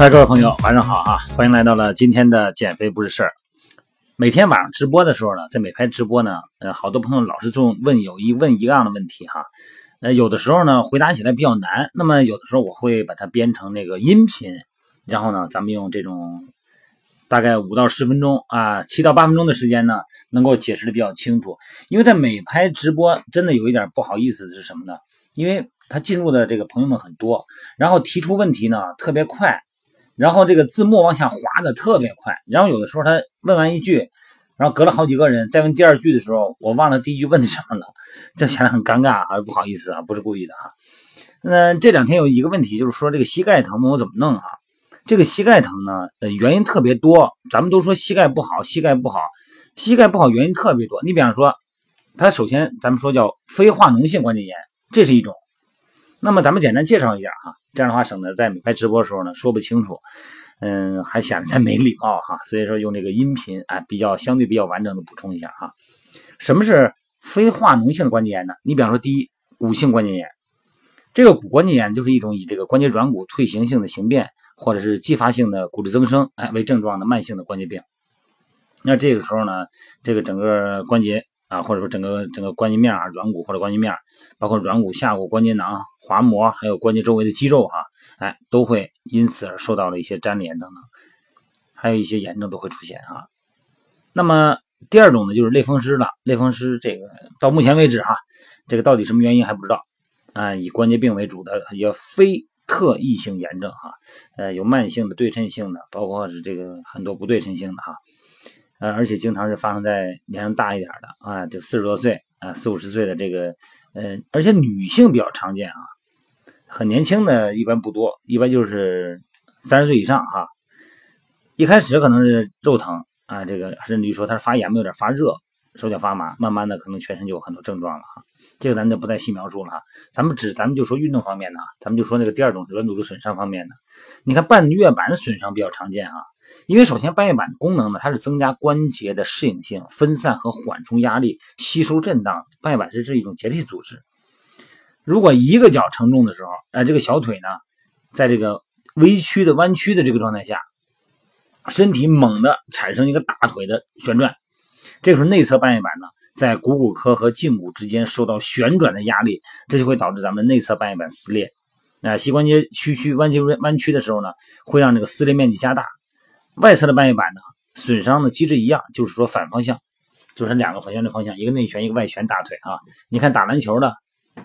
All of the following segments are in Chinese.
嗨，各位朋友，晚上好啊！欢迎来到了今天的减肥不是事儿。每天晚上直播的时候呢，在美拍直播呢，呃，好多朋友老是这种问有一问一样的问题哈。呃，有的时候呢，回答起来比较难，那么有的时候我会把它编成那个音频，然后呢，咱们用这种大概五到十分钟啊，七到八分钟的时间呢，能够解释的比较清楚。因为在美拍直播真的有一点不好意思的是什么呢？因为他进入的这个朋友们很多，然后提出问题呢特别快。然后这个字幕往下滑的特别快，然后有的时候他问完一句，然后隔了好几个人再问第二句的时候，我忘了第一句问的什么了，这显得很尴尬啊，不好意思啊，不是故意的哈。那这两天有一个问题，就是说这个膝盖疼，我怎么弄哈？这个膝盖疼呢，呃，原因特别多。咱们都说膝盖不好，膝盖不好，膝盖不好原因特别多。你比方说，它首先咱们说叫非化脓性关节炎，这是一种。那么咱们简单介绍一下哈。这样的话，省得在每拍直播的时候呢说不清楚，嗯，还显得咱没礼貌哈。所以说用这个音频啊，比较相对比较完整的补充一下哈。什么是非化脓性的关节炎呢？你比方说，第一，骨性关节炎，这个骨关节炎就是一种以这个关节软骨退行性的形变，或者是继发性的骨质增生哎为症状的慢性的关节病。那这个时候呢，这个整个关节。啊，或者说整个整个关节面啊，软骨或者关节面，包括软骨下骨关节囊、滑膜，还有关节周围的肌肉哈，哎，都会因此而受到了一些粘连等等，还有一些炎症都会出现啊。那么第二种呢，就是类风湿了。类风湿这个到目前为止哈，这个到底什么原因还不知道啊。以关节病为主的也非特异性炎症哈，呃，有慢性的、对称性的，包括是这个很多不对称性的哈。呃，而且经常是发生在年龄大一点的啊，就四十多岁啊，四五十岁的这个，呃，而且女性比较常见啊，很年轻的一般不多，一般就是三十岁以上哈。一开始可能是肉疼啊，这个甚至于说他是发炎，有点发热，手脚发麻，慢慢的可能全身就有很多症状了哈。这个咱就不再细描述了哈，咱们只咱们就说运动方面的，咱们就说那个第二种软组织损伤方面的，你看半月板损伤比较常见啊。因为首先半月板的功能呢，它是增加关节的适应性、分散和缓冲压力、吸收震荡。半月板是这一种结缔组织。如果一个脚承重的时候，哎，这个小腿呢，在这个微曲的弯曲的这个状态下，身体猛地产生一个大腿的旋转，这个时候内侧半月板呢，在股骨髁和胫骨之间受到旋转的压力，这就会导致咱们内侧半月板撕裂。啊，膝关节屈曲弯曲弯曲的时候呢，会让这个撕裂面积加大。外侧的半月板呢，损伤的机制一样，就是说反方向，就是两个反旋的方向，一个内旋，一个外旋，大腿啊。你看打篮球的，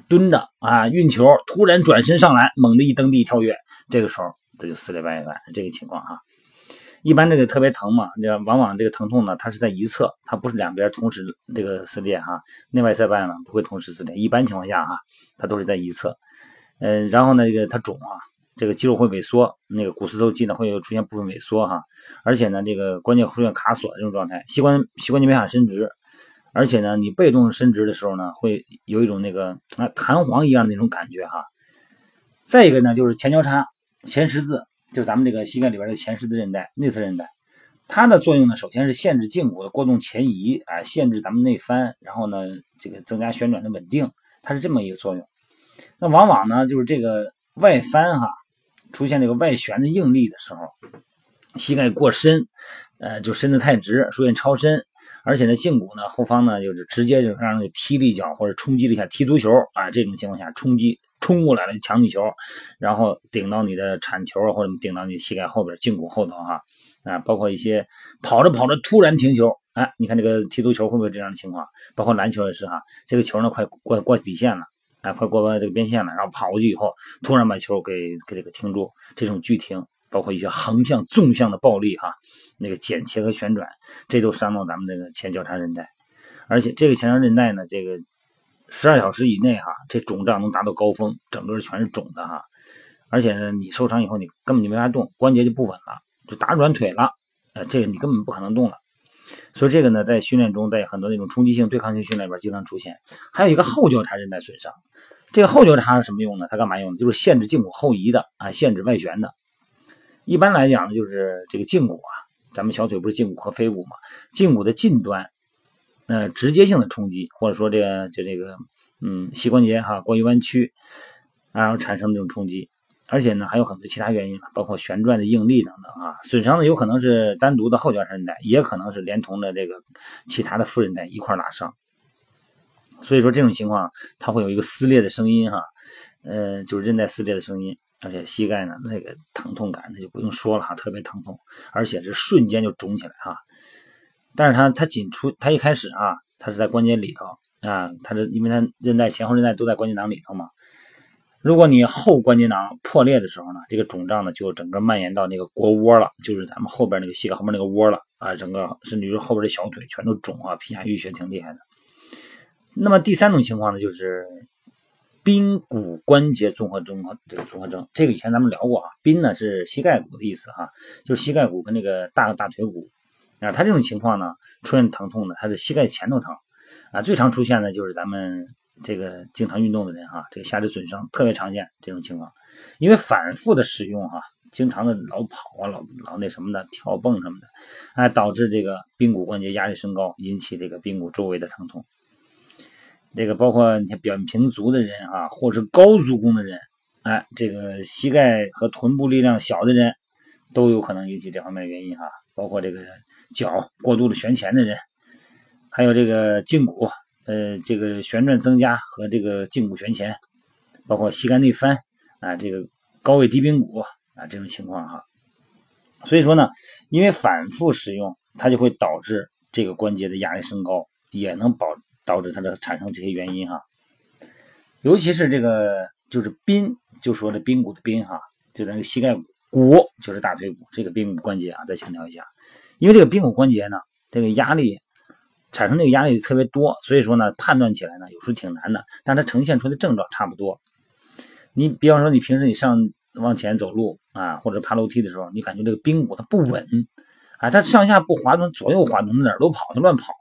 蹲着啊，运球，突然转身上篮，猛地一蹬地跳跃，这个时候这就撕裂半月板，这个情况哈。一般这个特别疼嘛，这往往这个疼痛呢，它是在一侧，它不是两边同时这个撕裂哈。内外侧半月板不会同时撕裂，一般情况下哈，它都是在一侧。嗯，然后呢，这个它肿啊。这个肌肉会萎缩，那个股四头肌呢会有出现部分萎缩哈，而且呢这个关节会出现卡锁的这种状态，膝关膝关节没法伸直，而且呢你被动伸直的时候呢会有一种那个啊弹簧一样的那种感觉哈。再一个呢就是前交叉前十字，就是咱们这个膝盖里边的前十字韧带、内侧韧带，它的作用呢首先是限制胫骨的过动前移啊，限制咱们内翻，然后呢这个增加旋转的稳定，它是这么一个作用。那往往呢就是这个外翻哈。出现这个外旋的应力的时候，膝盖过深，呃，就伸得太直，出现超伸，而且呢，胫骨呢后方呢就是直接就让你踢了一脚或者冲击了一下踢足球啊，这种情况下冲击冲过来了抢你球，然后顶到你的铲球或者顶到你膝盖后边胫骨后头哈啊，包括一些跑着跑着突然停球，哎，你看这个踢足球会不会这样的情况？包括篮球也是哈，这个球呢快过过底线了。哎，快过完这个边线了，然后跑过去以后，突然把球给给这个停住，这种拒停，包括一些横向、纵向的暴力哈，那个剪切和旋转，这都伤到咱们这个前交叉韧带，而且这个前交叉韧带呢，这个十二小时以内哈，这肿胀能达到高峰，整个全是肿的哈，而且呢，你受伤以后你根本就没法动，关节就不稳了，就打软腿了，呃，这个你根本不可能动了。所以这个呢，在训练中，在很多那种冲击性、对抗性训练里边经常出现。还有一个后交叉韧带损伤，这个后交叉是什么用呢？它干嘛用的？就是限制胫骨后移的啊，限制外旋的。一般来讲呢，就是这个胫骨啊，咱们小腿不是胫骨和腓骨嘛？胫骨的近端，呃，直接性的冲击，或者说这个就这个，嗯，膝关节哈过于弯曲，然后产生这种冲击，而且呢还有很多其他原因，包括旋转的应力等等啊。损伤呢有可能是单独的后脚韧带，也可能是连同的这个其他的副韧带一块拉伤。所以说这种情况它会有一个撕裂的声音哈，呃，就是韧带撕裂的声音，而且膝盖呢那个疼痛感那就不用说了哈，特别疼痛，而且是瞬间就肿起来哈。但是它它仅出它一开始啊，它是在关节里头啊，它是因为它韧带前后韧带都在关节囊里头嘛。如果你后关节囊破裂的时候呢，这个肿胀呢就整个蔓延到那个腘窝了，就是咱们后边那个膝盖后面那个窝了啊，整个甚至于后边的小腿全都肿啊，皮下淤血挺厉害的。那么第三种情况呢，就是髌骨关节综合征这个综合征，这个以前咱们聊过啊，髌呢是膝盖骨的意思哈，就是膝盖骨跟那个大大腿骨啊，它这种情况呢出现疼痛呢，它是膝盖前头疼啊，最常出现的就是咱们。这个经常运动的人哈，这个下肢损伤特别常见这种情况，因为反复的使用哈，经常的老跑啊，老老那什么的跳蹦什么的，哎，导致这个髌骨关节压力升高，引起这个髌骨周围的疼痛。这个包括你看扁平足的人啊，或是高足弓的人，哎，这个膝盖和臀部力量小的人，都有可能引起这方面原因哈。包括这个脚过度的旋前的人，还有这个胫骨。呃，这个旋转增加和这个胫骨旋前，包括膝盖内翻啊，这个高位低髌骨啊这种情况哈，所以说呢，因为反复使用，它就会导致这个关节的压力升高，也能保导致它的产生这些原因哈。尤其是这个就是髌，就说的髌骨的髌哈，就咱那个膝盖骨，骨就是大腿骨这个髌骨关节啊，再强调一下，因为这个髌骨关节呢，这个压力。产生这个压力特别多，所以说呢，判断起来呢，有时候挺难的。但它呈现出的症状差不多。你比方说，你平时你上往前走路啊，或者爬楼梯的时候，你感觉这个髌骨它不稳啊，它上下不滑动，左右滑动，哪儿都跑，它乱跑。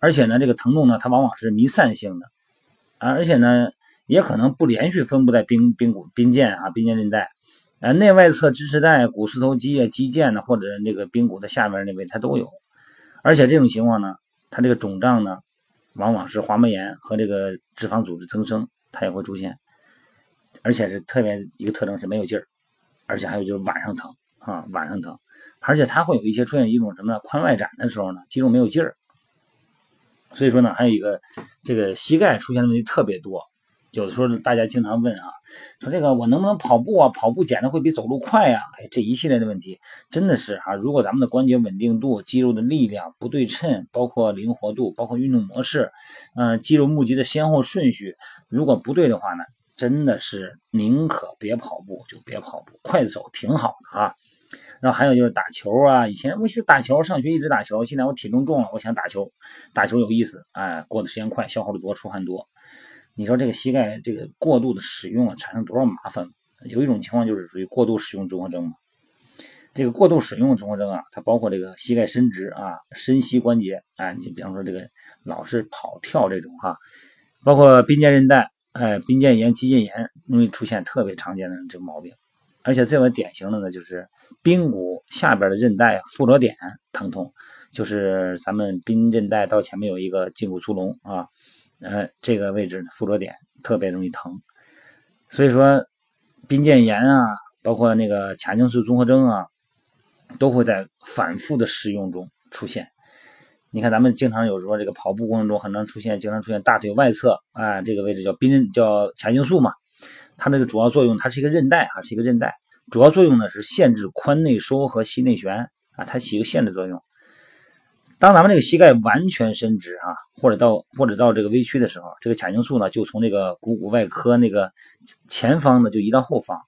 而且呢，这个疼痛呢，它往往是弥散性的啊，而且呢，也可能不连续分布在髌髌骨髌腱啊、髌腱韧带啊、内外侧支持带、股四头肌啊、肌腱呢，或者那个髌骨的下面那位它都有。而且这种情况呢，它这个肿胀呢，往往是滑膜炎和这个脂肪组织增生，它也会出现，而且是特别一个特征是没有劲儿，而且还有就是晚上疼啊，晚上疼，而且它会有一些出现一种什么髋外展的时候呢，肌肉没有劲儿，所以说呢，还有一个这个膝盖出现的问题特别多。有的时候大家经常问啊，说这个我能不能跑步啊？跑步减的会比走路快呀？哎，这一系列的问题真的是啊，如果咱们的关节稳定度、肌肉的力量不对称，包括灵活度、包括运动模式，嗯，肌肉募集的先后顺序如果不对的话呢，真的是宁可别跑步就别跑步，快走挺好的啊。然后还有就是打球啊，以前我是打球，上学一直打球，现在我体重重了，我想打球，打球有意思，哎，过的时间快，消耗的多，出汗多。你说这个膝盖这个过度的使用啊，产生多少麻烦？有一种情况就是属于过度使用综合征嘛。这个过度使用综合征啊，它包括这个膝盖伸直啊、伸膝关节啊，你比方说这个老是跑跳这种哈，包括髌腱韧带、哎髌腱炎、肌腱炎容易出现特别常见的这个毛病。而且最为典型的呢，就是髌骨下边的韧带附着点疼痛，就是咱们髌韧带到前面有一个胫骨粗隆啊。呃，这个位置附着点特别容易疼，所以说髌腱炎啊，包括那个髂胫束综合征啊，都会在反复的使用中出现。你看，咱们经常有时候这个跑步过程中，很常出现，经常出现大腿外侧啊，这个位置叫髌叫髂胫束嘛，它那个主要作用，它是一个韧带啊，是一个韧带，主要作用呢是限制髋内收和膝内旋啊，它起一个限制作用。当咱们这个膝盖完全伸直啊，或者到或者到这个微曲的时候，这个髂胫束呢就从这个股骨外科那个前方呢就移到后方。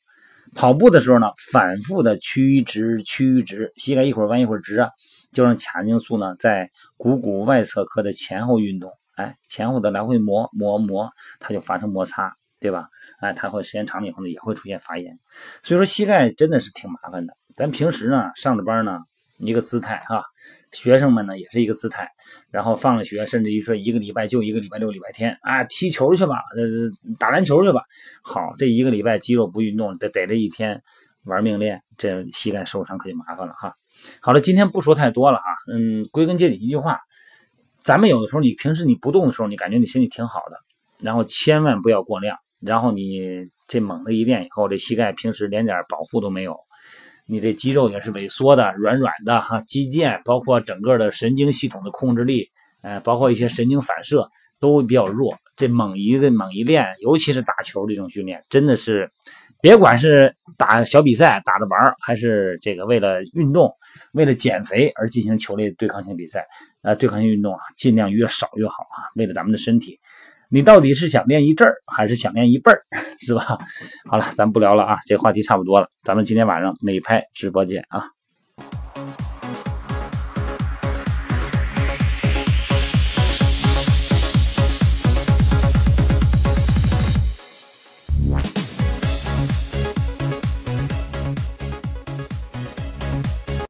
跑步的时候呢，反复的曲直曲直，膝盖一会儿弯一会儿直啊，就让髂胫束呢在股骨外侧髁的前后运动，哎，前后的来回磨磨磨，它就发生摩擦，对吧？哎，它会时间长了以后呢，也会出现发炎。所以说膝盖真的是挺麻烦的。咱平时呢上着班呢，一个姿态哈。学生们呢也是一个姿态，然后放了学，甚至于说一个礼拜就一个礼拜六礼拜天啊，踢球去吧，呃，打篮球去吧。好，这一个礼拜肌肉不运动，得逮着一天玩命练，这膝盖受伤可就麻烦了哈。好了，今天不说太多了啊，嗯，归根结底一句话，咱们有的时候你平时你不动的时候，你感觉你身体挺好的，然后千万不要过量，然后你这猛的一练以后，这膝盖平时连点保护都没有，你这肌肉也是萎缩的、软软的哈，肌腱包括整个的神经系统的控制力，呃，包括一些神经反射都比较弱。这猛一个猛一练，尤其是打球这种训练，真的是。别管是打小比赛打着玩还是这个为了运动、为了减肥而进行球类对抗性比赛，呃，对抗性运动啊，尽量越少越好啊。为了咱们的身体，你到底是想练一阵儿，还是想练一辈儿，是吧？好了，咱不聊了啊，这话题差不多了，咱们今天晚上美拍直播间啊。